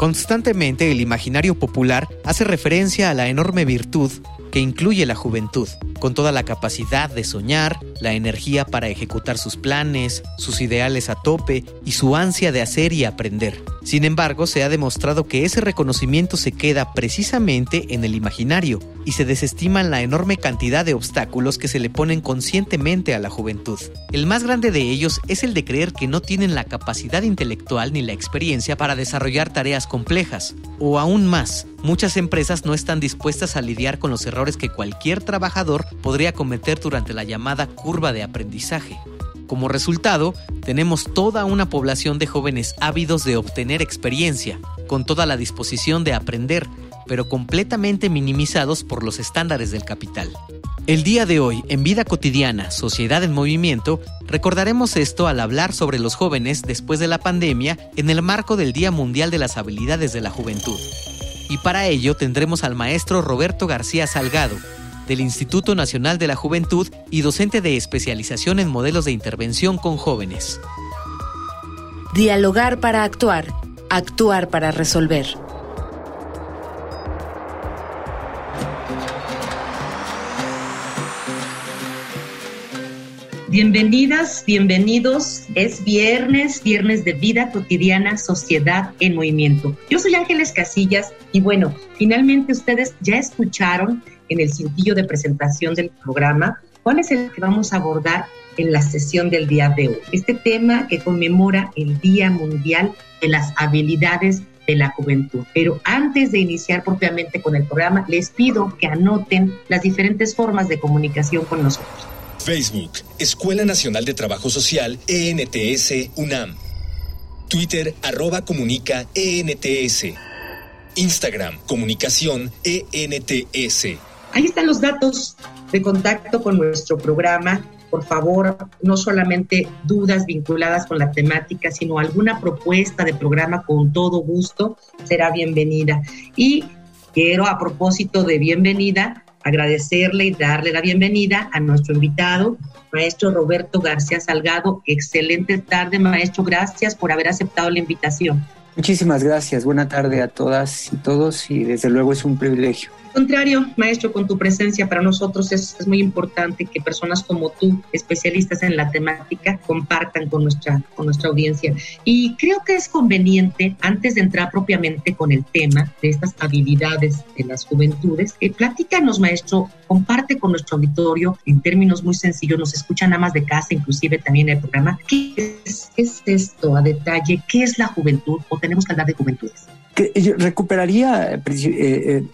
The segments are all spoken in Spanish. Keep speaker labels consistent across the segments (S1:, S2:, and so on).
S1: Constantemente el imaginario popular hace referencia a la enorme virtud que incluye la juventud, con toda la capacidad de soñar, la energía para ejecutar sus planes, sus ideales a tope y su ansia de hacer y aprender. Sin embargo, se ha demostrado que ese reconocimiento se queda precisamente en el imaginario y se desestiman la enorme cantidad de obstáculos que se le ponen conscientemente a la juventud. El más grande de ellos es el de creer que no tienen la capacidad intelectual ni la experiencia para desarrollar tareas complejas, o aún más, muchas empresas no están dispuestas a lidiar con los errores que cualquier trabajador podría cometer durante la llamada de aprendizaje. Como resultado, tenemos toda una población de jóvenes ávidos de obtener experiencia, con toda la disposición de aprender, pero completamente minimizados por los estándares del capital. El día de hoy, en Vida Cotidiana, Sociedad en Movimiento, recordaremos esto al hablar sobre los jóvenes después de la pandemia en el marco del Día Mundial de las Habilidades de la Juventud. Y para ello tendremos al maestro Roberto García Salgado, del Instituto Nacional de la Juventud y docente de especialización en modelos de intervención con jóvenes.
S2: Dialogar para actuar, actuar para resolver.
S3: Bienvenidas, bienvenidos. Es viernes, viernes de vida cotidiana, sociedad en movimiento. Yo soy Ángeles Casillas y bueno, finalmente ustedes ya escucharon en el cintillo de presentación del programa, cuál es el que vamos a abordar en la sesión del día de hoy. Este tema que conmemora el Día Mundial de las Habilidades de la Juventud. Pero antes de iniciar propiamente con el programa, les pido que anoten las diferentes formas de comunicación con nosotros.
S4: Facebook, Escuela Nacional de Trabajo Social, ENTS, UNAM. Twitter, arroba comunica, ENTS. Instagram, comunicación, ENTS.
S3: Ahí están los datos de contacto con nuestro programa. Por favor, no solamente dudas vinculadas con la temática, sino alguna propuesta de programa con todo gusto será bienvenida. Y quiero, a propósito de bienvenida, agradecerle y darle la bienvenida a nuestro invitado, maestro Roberto García Salgado. Excelente tarde, maestro. Gracias por haber aceptado la invitación.
S5: Muchísimas gracias. Buena tarde a todas y todos y desde luego es un privilegio
S3: contrario, maestro, con tu presencia para nosotros es, muy importante que personas como tú, especialistas en la temática, compartan con nuestra, con nuestra audiencia. Y creo que es conveniente, antes de entrar propiamente con el tema de estas habilidades de las juventudes, eh, platícanos, maestro, comparte con nuestro auditorio en términos muy sencillos, nos escuchan amas de casa, inclusive también en el programa, ¿qué es, es esto a detalle? ¿Qué es la juventud o tenemos que hablar de juventudes?
S5: yo recuperaría eh, eh,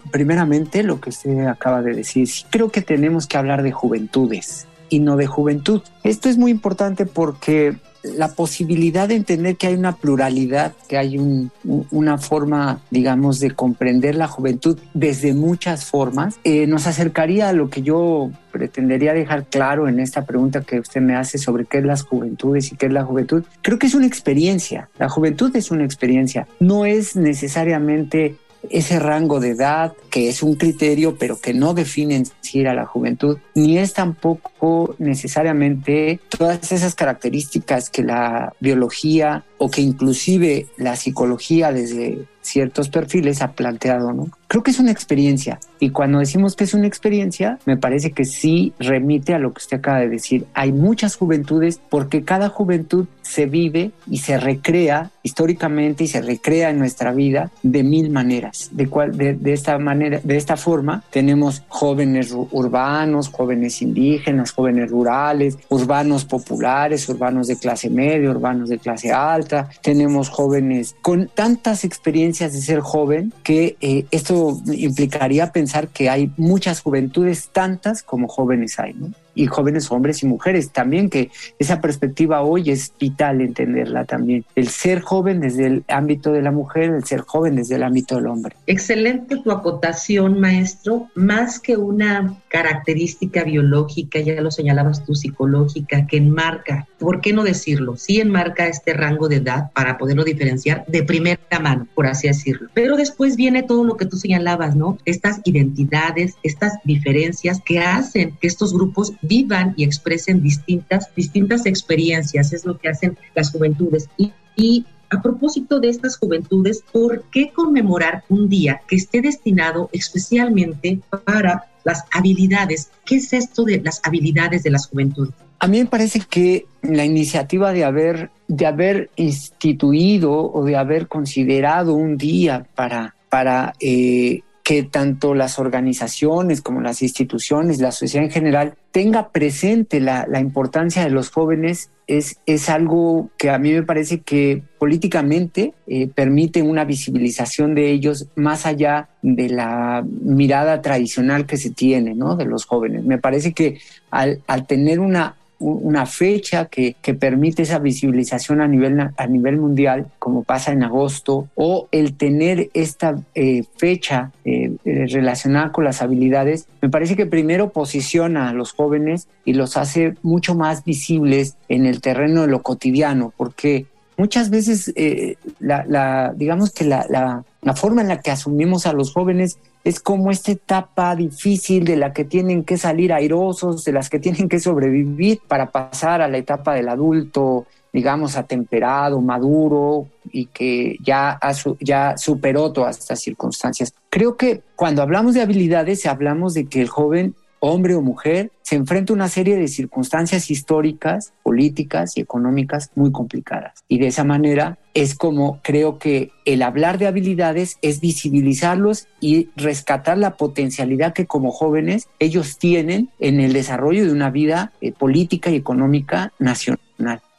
S5: primeramente lo que usted acaba de decir. Creo que tenemos que hablar de juventudes y no de juventud. Esto es muy importante porque la posibilidad de entender que hay una pluralidad, que hay una forma, digamos, de comprender la juventud desde muchas formas, eh, nos acercaría a lo que yo pretendería dejar claro en esta pregunta que usted me hace sobre qué es las juventudes y qué es la juventud. Creo que es una experiencia. La juventud es una experiencia. No es necesariamente ese rango de edad que es un criterio pero que no define en sí a la juventud, ni es tampoco necesariamente todas esas características que la biología o que inclusive la psicología desde ciertos perfiles ha planteado, ¿no? Creo que es una experiencia y cuando decimos que es una experiencia, me parece que sí remite a lo que usted acaba de decir. Hay muchas juventudes porque cada juventud se vive y se recrea históricamente y se recrea en nuestra vida de mil maneras. De, cual, de, de esta manera, de esta forma, tenemos jóvenes urbanos, jóvenes indígenas, jóvenes rurales, urbanos populares, urbanos de clase media, urbanos de clase alta. Tenemos jóvenes con tantas experiencias de ser joven que eh, esto implicaría pensar que hay muchas juventudes, tantas como jóvenes hay. ¿no? Y jóvenes hombres y mujeres también, que esa perspectiva hoy es vital entenderla también. El ser joven desde el ámbito de la mujer, el ser joven desde el ámbito del hombre.
S3: Excelente tu acotación, maestro. Más que una característica biológica, ya lo señalabas tú, psicológica, que enmarca, ¿por qué no decirlo? Sí enmarca este rango de edad para poderlo diferenciar de primera mano, por así decirlo. Pero después viene todo lo que tú señalabas, ¿no? Estas identidades, estas diferencias que hacen que estos grupos vivan y expresen distintas, distintas experiencias, es lo que hacen las juventudes. Y, a propósito de estas juventudes, ¿por qué conmemorar un día que esté destinado especialmente para las habilidades? ¿Qué es esto de las habilidades de las juventudes?
S5: A mí me parece que la iniciativa de haber, de haber instituido o de haber considerado un día para, para eh, que tanto las organizaciones como las instituciones, la sociedad en general, tenga presente la, importancia de los jóvenes es, es algo que a mí me parece que políticamente eh, permite una visibilización de ellos más allá de la mirada tradicional que se tiene ¿no? de los jóvenes. Me parece que al, al tener una una fecha que, que, permite esa visibilización a nivel, a nivel mundial, como pasa en agosto, o el tener esta eh, fecha eh, eh, relacionada con las habilidades, me parece que primero posiciona a los jóvenes y los hace mucho más visibles en el terreno de lo cotidiano, porque muchas veces la, digamos que la, la forma en la que asumimos a los jóvenes es como esta etapa difícil de la que tienen que salir airosos, de las que tienen que sobrevivir para pasar a la etapa del adulto, digamos, atemperado, maduro y que ya, ya superó todas estas circunstancias. Creo que cuando hablamos de habilidades, hablamos de que el joven hombre o mujer, se enfrenta a una serie de circunstancias históricas, políticas y económicas muy complicadas. Y de esa manera es como creo que el hablar de habilidades es visibilizarlos y rescatar la potencialidad que como jóvenes ellos tienen en el desarrollo de una vida eh, política y económica nacional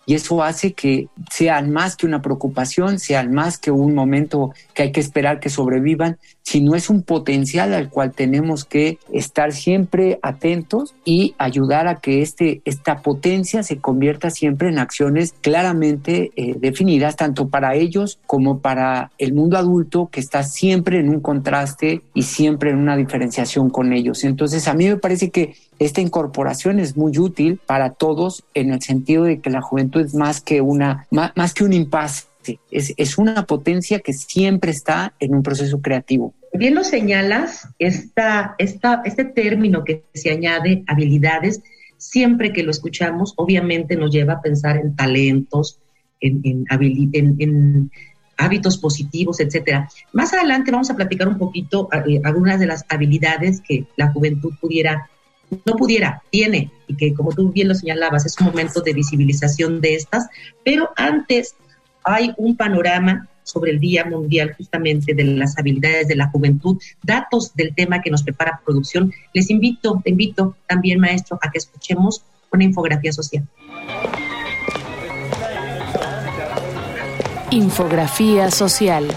S5: y eso hace que sean más que una preocupación, sean más que un momento que hay que esperar que sobrevivan, sino es un potencial al cual tenemos que estar siempre atentos y ayudar a que este, esta potencia se convierta siempre en acciones claramente eh, definidas, tanto para ellos como para el mundo adulto que está siempre en un contraste y siempre en una diferenciación con ellos. Entonces a mí me parece que esta incorporación es muy útil para todos en el sentido de que la juventud es más que, una, más, que un impasse, es, es, una potencia que siempre está en un proceso creativo.
S3: Bien lo señalas, esta, esta, este término que se añade habilidades, siempre que lo escuchamos, obviamente nos lleva a pensar en talentos, en, en, en, en hábitos positivos, etcétera. Más adelante vamos a platicar un poquito eh, algunas de las habilidades que la juventud pudiera no pudiera, tiene, y que como tú bien lo señalabas, es un momento de visibilización de estas, pero antes hay un panorama sobre el Día Mundial justamente de las habilidades de la juventud, datos del tema que nos prepara producción. Les invito, te invito también, maestro, a que escuchemos una infografía social.
S2: Infografía social.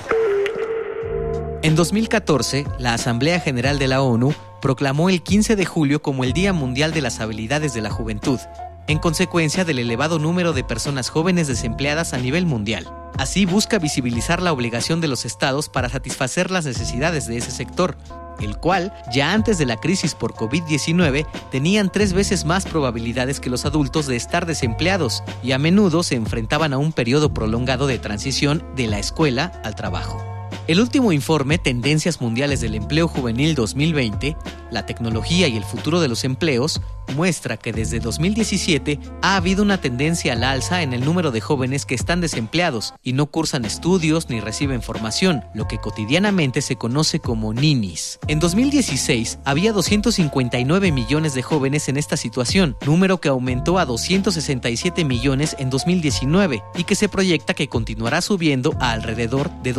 S1: En 2014, la Asamblea General de la ONU proclamó el 15 de julio como el Día Mundial de las Habilidades de la Juventud, en consecuencia del elevado número de personas jóvenes desempleadas a nivel mundial. Así busca visibilizar la obligación de los estados para satisfacer las necesidades de ese sector, el cual, ya antes de la crisis por COVID-19, tenían tres veces más probabilidades que los adultos de estar desempleados y a menudo se enfrentaban a un periodo prolongado de transición de la escuela al trabajo. El último informe Tendencias Mundiales del Empleo Juvenil 2020 la tecnología y el futuro de los empleos, muestra que desde 2017 ha habido una tendencia al alza en el número de jóvenes que están desempleados y no cursan estudios ni reciben formación, lo que cotidianamente se conoce como ninis. En 2016 había 259 millones de jóvenes en esta situación, número que aumentó a 267 millones en 2019 y que se proyecta que continuará subiendo a alrededor de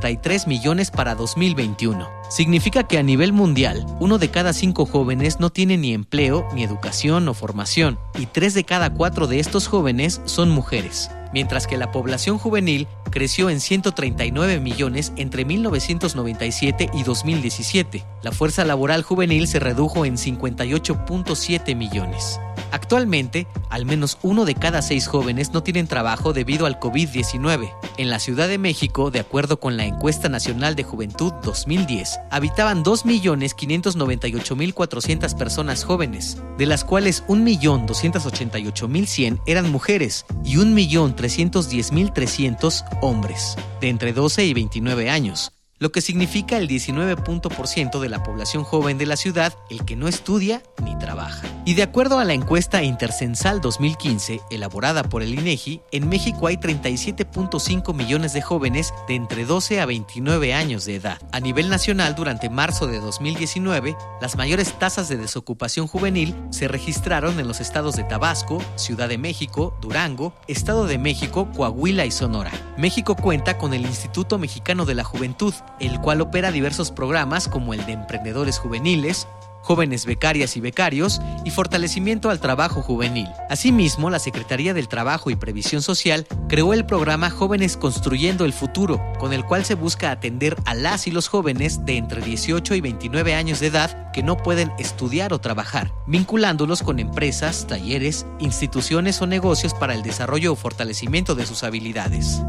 S1: 273 millones para 2021. Significa que a nivel mundial, uno de cada cinco jóvenes no tiene ni empleo, ni educación o formación, y tres de cada cuatro de estos jóvenes son mujeres mientras que la población juvenil creció en 139 millones entre 1997 y 2017. La fuerza laboral juvenil se redujo en 58.7 millones. Actualmente, al menos uno de cada seis jóvenes no tienen trabajo debido al COVID-19. En la Ciudad de México, de acuerdo con la Encuesta Nacional de Juventud 2010, habitaban 2.598.400 personas jóvenes, de las cuales 1.288.100 eran mujeres y 1.310.300 hombres, de entre 12 y 29 años lo que significa el 19% de la población joven de la ciudad el que no estudia ni trabaja. Y de acuerdo a la encuesta Intercensal 2015, elaborada por el INEGI, en México hay 37.5 millones de jóvenes de entre 12 a 29 años de edad. A nivel nacional, durante marzo de 2019, las mayores tasas de desocupación juvenil se registraron en los estados de Tabasco, Ciudad de México, Durango, Estado de México, Coahuila y Sonora. México cuenta con el Instituto Mexicano de la Juventud, el cual opera diversos programas como el de emprendedores juveniles, jóvenes becarias y becarios y fortalecimiento al trabajo juvenil. Asimismo, la Secretaría del Trabajo y Previsión Social creó el programa Jóvenes Construyendo el Futuro, con el cual se busca atender a las y los jóvenes de entre 18 y 29 años de edad que no pueden estudiar o trabajar, vinculándolos con empresas, talleres, instituciones o negocios para el desarrollo o fortalecimiento de sus habilidades.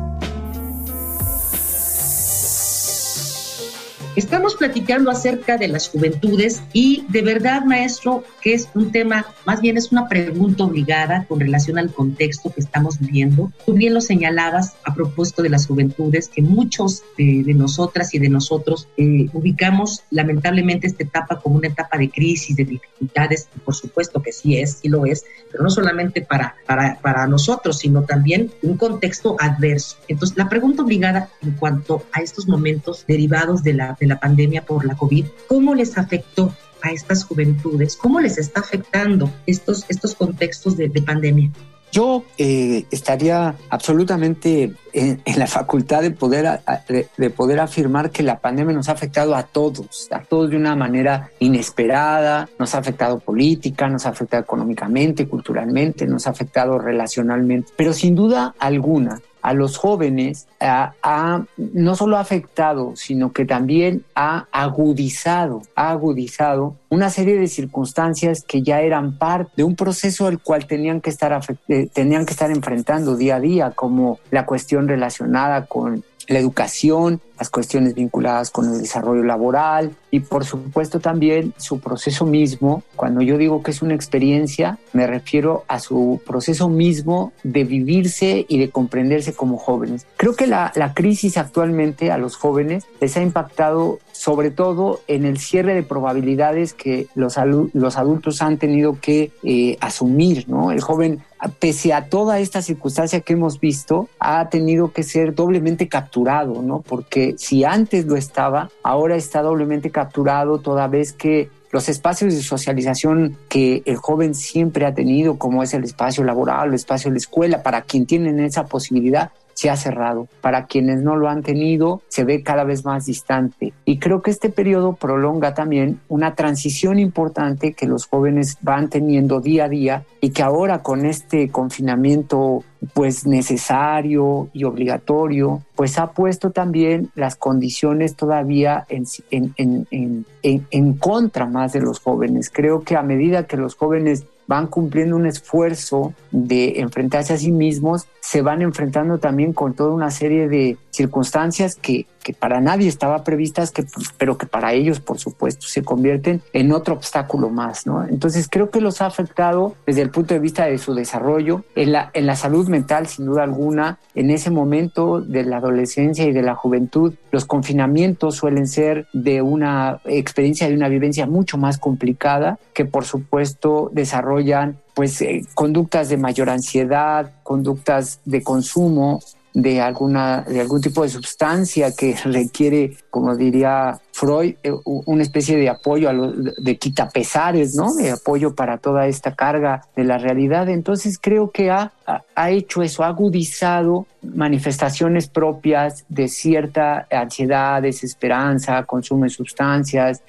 S3: Estamos platicando acerca de las juventudes y de verdad, maestro, que es un tema, más bien es una pregunta obligada con relación al contexto que estamos viviendo. Tú bien lo señalabas a propósito de las juventudes, que muchos de, nosotras y de nosotros eh, ubicamos lamentablemente esta etapa como una etapa de crisis, de dificultades, y por supuesto que sí es, sí lo es, pero no solamente para, para, para nosotros, sino también un contexto adverso. Entonces, la pregunta obligada en cuanto a estos momentos derivados de la de la pandemia por la COVID, ¿cómo les afectó a estas juventudes? ¿Cómo les está afectando estos, estos contextos de, pandemia?
S5: Yo eh, estaría absolutamente en, la facultad de poder, de, poder afirmar que la pandemia nos ha afectado a todos, a todos de una manera inesperada, nos ha afectado política, nos ha afectado económicamente, culturalmente, nos ha afectado relacionalmente, pero sin duda alguna a los jóvenes ha, no solo ha afectado, sino que también ha agudizado, ha agudizado una serie de circunstancias que ya eran parte de un proceso al cual tenían que estar, eh, tenían que estar enfrentando día a día, como la cuestión relacionada con la educación, las cuestiones vinculadas con el desarrollo laboral y por supuesto también su proceso mismo. Cuando yo digo que es una experiencia, me refiero a su proceso mismo de vivirse y de comprenderse como jóvenes. Creo que la, la crisis actualmente a los jóvenes les ha impactado sobre todo en el cierre de probabilidades que los, los adultos han tenido que eh, asumir, ¿no? El joven, pese a toda esta circunstancia que hemos visto, ha tenido que ser doblemente capturado, ¿no? Porque si antes lo estaba, ahora está doblemente capturado toda vez que los espacios de socialización que el joven siempre ha tenido, como es el espacio laboral, el espacio de la escuela, para quien tienen esa posibilidad, se ha cerrado. Para quienes no lo han tenido, se ve cada vez más distante. Y creo que este periodo prolonga también una transición importante que los jóvenes van teniendo día a día y que ahora con este confinamiento pues necesario y obligatorio, pues ha puesto también las condiciones todavía en, en, en, en, contra más de los jóvenes. Creo que a medida que los jóvenes van cumpliendo un esfuerzo de enfrentarse a sí mismos, se van enfrentando también con toda una serie de circunstancias que que para nadie estaba previstas, que, pero que para ellos, por supuesto, se convierten en otro obstáculo más, ¿no? Entonces creo que los ha afectado desde el punto de vista de su desarrollo, en la, en la salud mental, sin duda alguna, en ese momento de la adolescencia y de la juventud, los confinamientos suelen ser de una experiencia, de una vivencia mucho más complicada, que por supuesto desarrollan pues eh, conductas de mayor ansiedad, conductas de consumo de alguna de algún tipo de sustancia que requiere, como diría Freud, eh, una especie de apoyo a lo, de quitapesares, ¿no? De apoyo para toda esta carga de la realidad. Entonces creo que ha, ha hecho eso, ha agudizado manifestaciones propias de cierta ansiedad, desesperanza, consumo de sustancias,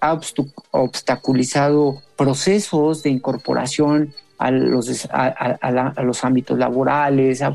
S5: ha obstaculizado procesos de incorporación a los, a, los ámbitos laborales, ha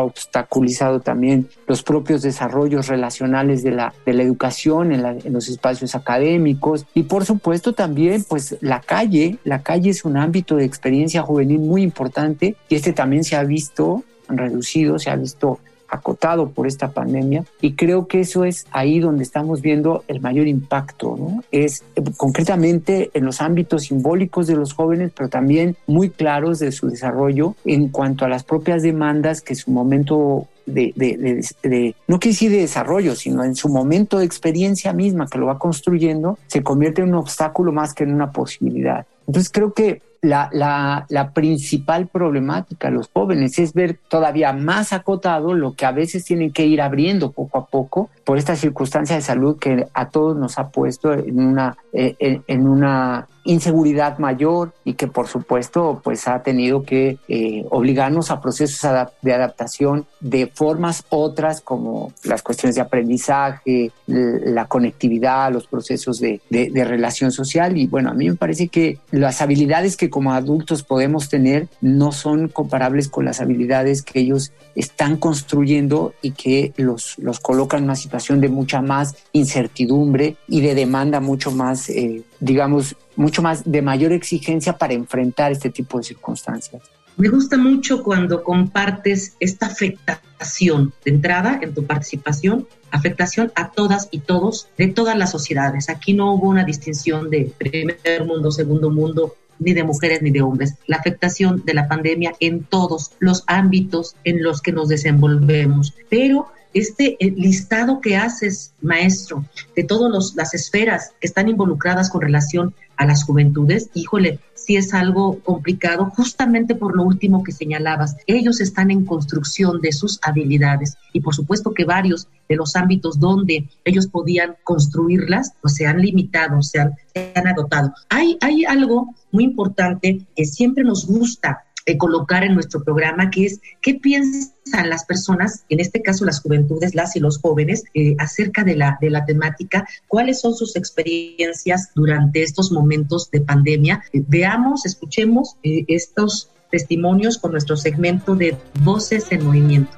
S5: obstaculizado también los propios desarrollos relacionales de la, de la educación en, en, los espacios académicos. Y por supuesto también pues la calle, la calle es un ámbito de experiencia juvenil muy importante y este también se ha visto reducido, se ha visto acotado por esta pandemia y creo que eso es ahí donde estamos viendo el mayor impacto, ¿no? Es eh, concretamente en los ámbitos simbólicos de los jóvenes, pero también muy claros de su desarrollo en cuanto a las propias demandas que su momento de, de, no quiere decir de desarrollo, sino en su momento de experiencia misma que lo va construyendo, se convierte en un obstáculo más que en una posibilidad. Entonces creo que la, la, la, principal problemática los jóvenes es ver todavía más acotado lo que a veces tienen que ir abriendo poco a poco por esta circunstancia de salud que a todos nos ha puesto en una, eh, en, una inseguridad mayor y que por supuesto pues ha tenido que eh, obligarnos a procesos de adaptación de formas otras como las cuestiones de aprendizaje, la conectividad, los procesos de, de, de relación social. Y bueno, a mí me parece que las habilidades que como adultos podemos tener no son comparables con las habilidades que ellos están construyendo y que los, los colocan en una situación de mucha más incertidumbre y de demanda mucho más, eh, digamos, mucho más de mayor exigencia para enfrentar este tipo de circunstancias.
S3: Me gusta mucho cuando compartes esta afectación de entrada en tu participación, afectación a todas y todos de todas las sociedades. Aquí no hubo una distinción de primer mundo, segundo mundo, ni de mujeres ni de hombres. La afectación de la pandemia en todos los ámbitos en los que nos desenvolvemos. Pero este eh, listado que haces, maestro, de todas las esferas que están involucradas con relación a las juventudes, híjole, sí es algo complicado, justamente por lo último que señalabas. Ellos están en construcción de sus habilidades y por supuesto que varios de los ámbitos donde ellos podían construirlas, pues se han limitado, se han, se han adoptado. Hay, hay algo muy importante que siempre nos gusta eh, colocar en nuestro programa, que es qué piensan las personas, en este caso las juventudes, las y los jóvenes, eh, acerca de la, de la temática, cuáles son sus experiencias durante estos momentos de pandemia. Eh, veamos, escuchemos estos testimonios con nuestro segmento de Voces en Movimiento.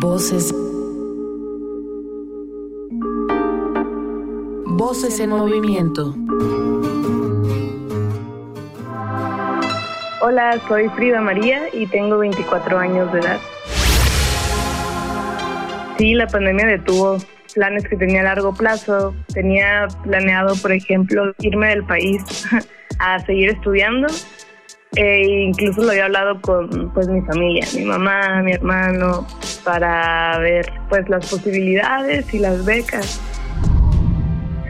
S2: Voces. Voces en movimiento.
S6: Hola, soy Frida María y tengo 24 años de edad. Sí, la pandemia detuvo planes que tenía a largo plazo. Tenía planeado, por ejemplo, irme del país a seguir estudiando. E incluso lo había hablado con pues mi familia, mi mamá, mi hermano, para ver pues las posibilidades y las becas.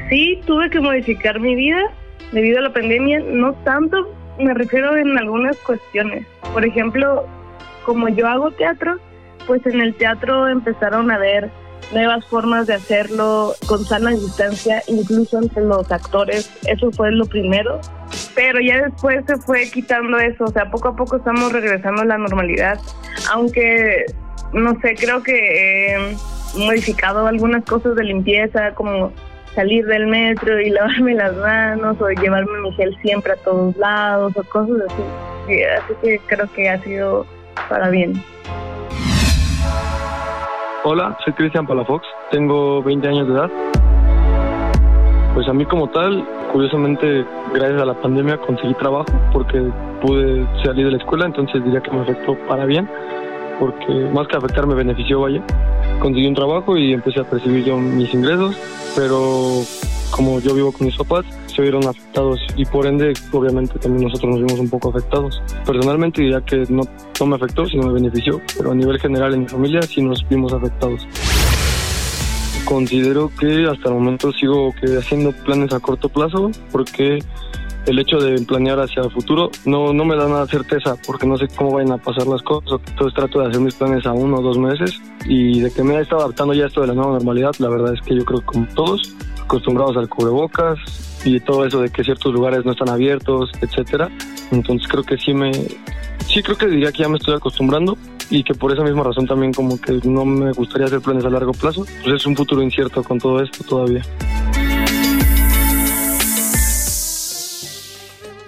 S6: Sí, tuve que modificar mi vida debido a la pandemia, no tanto me refiero en algunas cuestiones. Por ejemplo, como yo hago teatro, pues en el teatro empezaron a ver nuevas formas de hacerlo con sana distancia, incluso entre los actores. Eso fue lo primero. Pero ya después se fue quitando eso, o sea, poco a poco estamos regresando a la normalidad, aunque, no sé, creo que he modificado algunas cosas de limpieza, como salir del metro y lavarme las manos o llevarme mi gel siempre a todos lados o cosas así. Así que creo que ha sido para bien.
S7: Hola, soy Cristian Palafox, tengo 20 años de edad. Pues a mí como tal, curiosamente, gracias a la pandemia conseguí trabajo porque pude salir de la escuela, entonces diría que me afectó para bien. Porque más que afectar me benefició, vaya. Conseguí un trabajo y empecé a percibir yo mis ingresos, pero como yo vivo con mis papás, se vieron afectados y por ende, obviamente, también nosotros nos vimos un poco afectados. Personalmente diría que no, no me afectó, sino me benefició, pero a nivel general en mi familia sí nos vimos afectados. Considero que hasta el momento sigo que haciendo planes a corto plazo porque el hecho de planear hacia el futuro no, no me da nada certeza porque no sé cómo vayan a pasar las cosas. Entonces trato de hacer mis planes a uno o dos meses y de que me he estado adaptando ya a esto de la nueva normalidad, la verdad es que yo creo que como todos, acostumbrados al cubrebocas y todo eso de que ciertos lugares no están abiertos, etcétera. Entonces creo que sí me, sí creo que diría que ya me estoy acostumbrando y que por esa misma razón también como que no me gustaría hacer planes a largo plazo. Pues es un futuro incierto con todo esto todavía.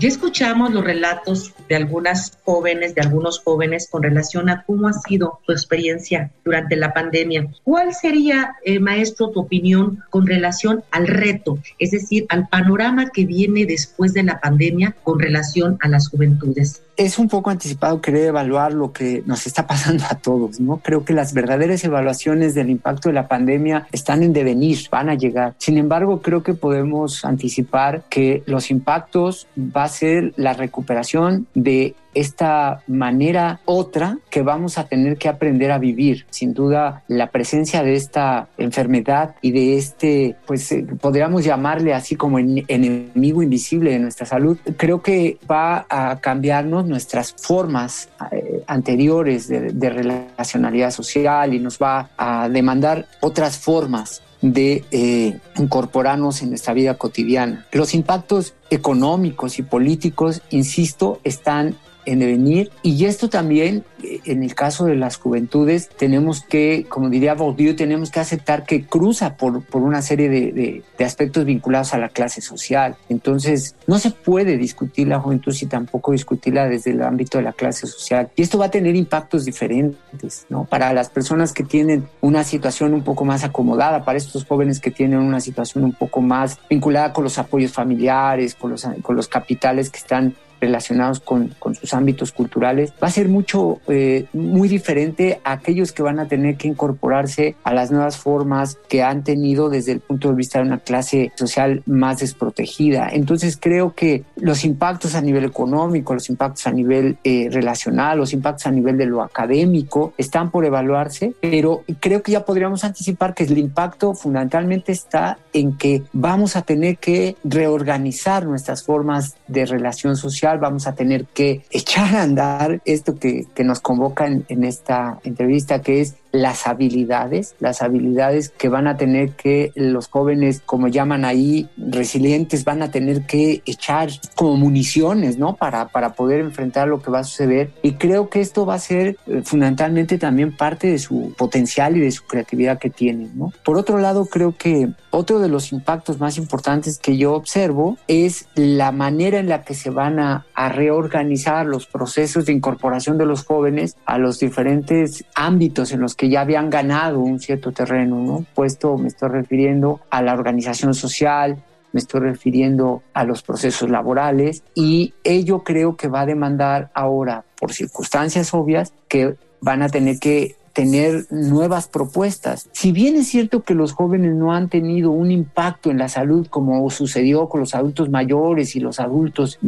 S3: Ya escuchamos los relatos de algunas jóvenes, de algunos jóvenes con relación a cómo ha sido su experiencia durante la pandemia. ¿Cuál sería, eh, maestro, tu opinión con relación al reto, es decir, al panorama que viene después de la pandemia con relación a las juventudes?
S5: Es un poco anticipado querer evaluar lo que nos está pasando a todos, ¿no? Creo que las verdaderas evaluaciones del impacto de la pandemia están en devenir, van a llegar. Sin embargo, creo que podemos anticipar que los impactos va a ser la recuperación de esta manera otra que vamos a tener que aprender a vivir. Sin duda, la presencia de esta enfermedad y de este, pues eh, podríamos llamarle así como enemigo invisible de nuestra salud, creo que va a cambiarnos nuestras formas eh, anteriores de, relacionalidad social y nos va a demandar otras formas de eh, incorporarnos en nuestra vida cotidiana. Los impactos económicos y políticos, insisto, están en devenir. Y esto también, eh, en el caso de las juventudes, tenemos que, como diría Bourdieu, tenemos que aceptar que cruza por, por una serie de, de, aspectos vinculados a la clase social. Entonces, no se puede discutir la juventud si tampoco discutirla desde el ámbito de la clase social. Y esto va a tener impactos diferentes, ¿no? Para las personas que tienen una situación un poco más acomodada, para estos jóvenes que tienen una situación un poco más vinculada con los apoyos familiares, con los, con los capitales que están relacionados con, con, sus ámbitos culturales, va a ser mucho, eh, muy diferente a aquellos que van a tener que incorporarse a las nuevas formas que han tenido desde el punto de vista de una clase social más desprotegida. Entonces creo que los impactos a nivel económico, los impactos a nivel eh, relacional, los impactos a nivel de lo académico están por evaluarse, pero creo que ya podríamos anticipar que el impacto fundamentalmente está en que vamos a tener que reorganizar nuestras formas de relación social vamos a tener que echar a andar esto que, nos convoca en esta entrevista, que es las habilidades, las habilidades que van a tener que los jóvenes, como llaman ahí, resilientes, van a tener que echar como municiones, ¿no? Para, para poder enfrentar lo que va a suceder. Y creo que esto va a ser eh, fundamentalmente también parte de su potencial y de su creatividad que tienen, ¿no? Por otro lado, creo que otro de los impactos más importantes que yo observo es la manera en la que se van a, a reorganizar los procesos de incorporación de los jóvenes a los diferentes ámbitos en los que ya habían ganado un cierto terreno, ¿no? Puesto me estoy refiriendo a la organización social, me estoy refiriendo a los procesos laborales y ello creo que va a demandar ahora, por circunstancias obvias, que van a tener que tener nuevas propuestas. Si bien es cierto que los jóvenes no han tenido un impacto en la salud como sucedió con los adultos mayores y los adultos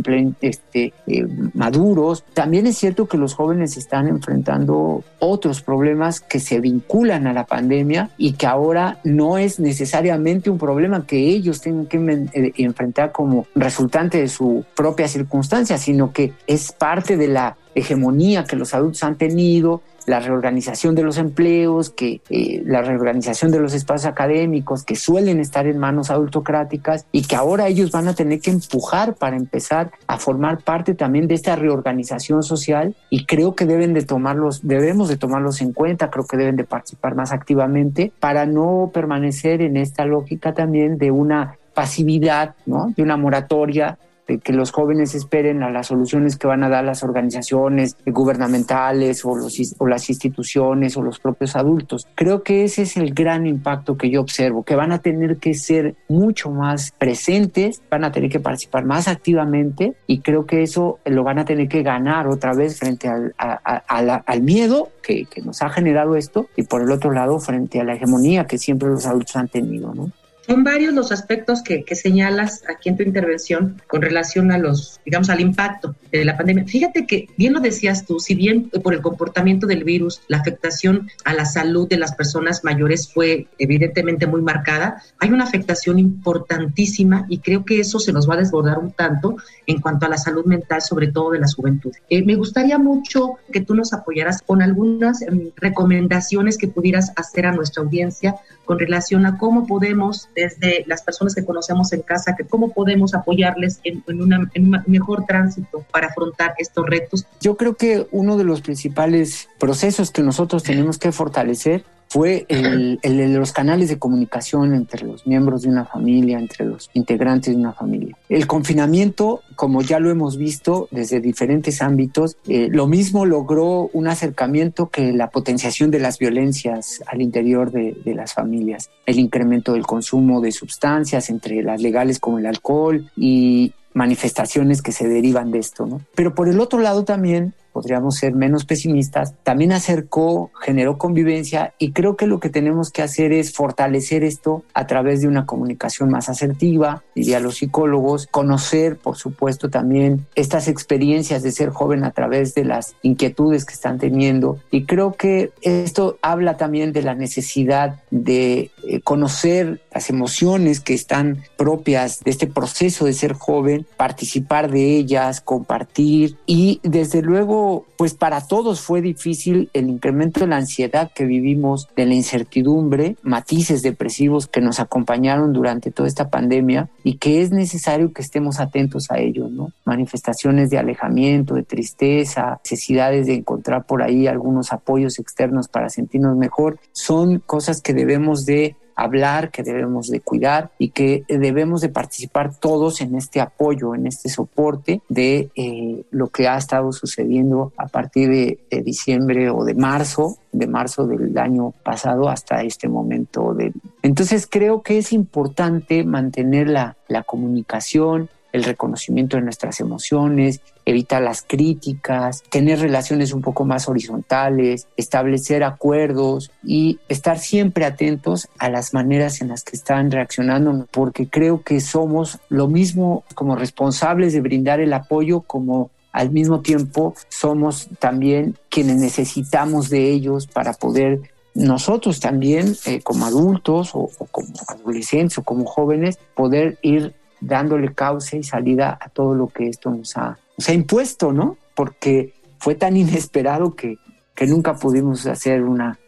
S5: este, eh, maduros, también es cierto que los jóvenes están enfrentando otros problemas que se vinculan a la pandemia y que ahora no es necesariamente un problema que ellos tengan que eh, enfrentar como resultante de su propia circunstancia, sino que es parte de la hegemonía que los adultos han tenido la reorganización de los empleos, que eh, la reorganización de los espacios académicos que suelen estar en manos adultocráticas y que ahora ellos van a tener que empujar para empezar a formar parte también de esta reorganización social y creo que deben de tomarlos, debemos de tomarlos en cuenta, creo que deben de participar más activamente para no permanecer en esta lógica también de una pasividad, ¿no? de una moratoria de que los jóvenes esperen a las soluciones que van a dar las organizaciones gubernamentales o, los, o las instituciones o los propios adultos. Creo que ese es el gran impacto que yo observo, que van a tener que ser mucho más presentes, van a tener que participar más activamente y creo que eso lo van a tener que ganar otra vez frente al, al miedo que, que nos ha generado esto y por el otro lado frente a la hegemonía que siempre los adultos han tenido, ¿no?
S3: Son varios los aspectos que, señalas aquí en tu intervención con relación a los, digamos, al impacto de la pandemia. Fíjate que bien lo decías tú, si bien por el comportamiento del virus, la afectación a la salud de las personas mayores fue evidentemente muy marcada, hay una afectación importantísima y creo que eso se nos va a desbordar un tanto en cuanto a la salud mental, sobre todo de la juventud. Eh, me gustaría mucho que tú nos apoyaras con algunas em, recomendaciones que pudieras hacer a nuestra audiencia con relación a cómo podemos desde las personas que conocemos en casa, que cómo podemos apoyarles en, un mejor tránsito para afrontar estos retos.
S5: Yo creo que uno de los principales procesos que nosotros tenemos que fortalecer fue el, de los canales de comunicación entre los miembros de una familia, entre los integrantes de una familia. El confinamiento, como ya lo hemos visto desde diferentes ámbitos, eh, lo mismo logró un acercamiento que la potenciación de las violencias al interior de, las familias, el incremento del consumo de sustancias, entre las legales como el alcohol y manifestaciones que se derivan de esto. Pero por el otro lado también podríamos ser menos pesimistas, también acercó, generó convivencia y creo que lo que tenemos que hacer es fortalecer esto a través de una comunicación más asertiva, diría los psicólogos, conocer, por supuesto, también estas experiencias de ser joven a través de las inquietudes que están teniendo y creo que esto habla también de la necesidad de eh, conocer las emociones que están propias de este proceso de ser joven, participar de ellas, compartir y desde luego pues para todos fue difícil el incremento de la ansiedad que vivimos, de la incertidumbre, matices depresivos que nos acompañaron durante toda esta pandemia y que es necesario que estemos atentos a ellos, ¿no? Manifestaciones de alejamiento, de tristeza, necesidades de encontrar por ahí algunos apoyos externos para sentirnos mejor, son cosas que debemos de hablar, que debemos de cuidar y que debemos de participar todos en este apoyo, en este soporte de eh, lo que ha estado sucediendo a partir de, diciembre o de marzo, de marzo del año pasado hasta este momento. De... Entonces creo que es importante mantener la, la comunicación, el reconocimiento de nuestras emociones, evitar las críticas, tener relaciones un poco más horizontales, establecer acuerdos y estar siempre atentos a las maneras en las que están reaccionando, porque creo que somos lo mismo como responsables de brindar el apoyo como al mismo tiempo somos también quienes necesitamos de ellos para poder nosotros también eh, como adultos o, como adolescentes o como jóvenes poder ir dándole cauce y salida a todo lo que esto nos ha, ha impuesto, ¿no? Porque fue tan inesperado que, que nunca pudimos hacer una,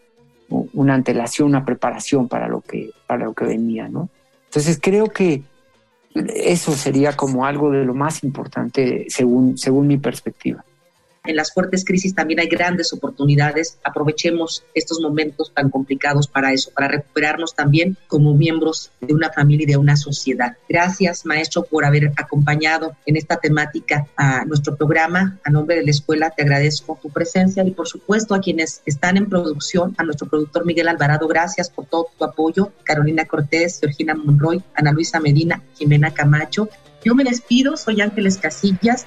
S5: una antelación, una preparación para lo que, para lo que venía, ¿no? Entonces creo que eso sería como algo de lo más importante según, según mi perspectiva
S3: en las fuertes crisis también hay grandes oportunidades. Aprovechemos estos momentos tan complicados para eso, para recuperarnos también como miembros de una familia y de una sociedad. Gracias, maestro, por haber acompañado en esta temática a nuestro programa. A nombre de la escuela te agradezco tu presencia y, por supuesto, a quienes están en producción, a nuestro productor Miguel Alvarado, gracias por todo tu apoyo. Carolina Cortés, Georgina Monroy, Ana Luisa Medina, Jimena Camacho. Yo me despido, soy Ángeles Casillas.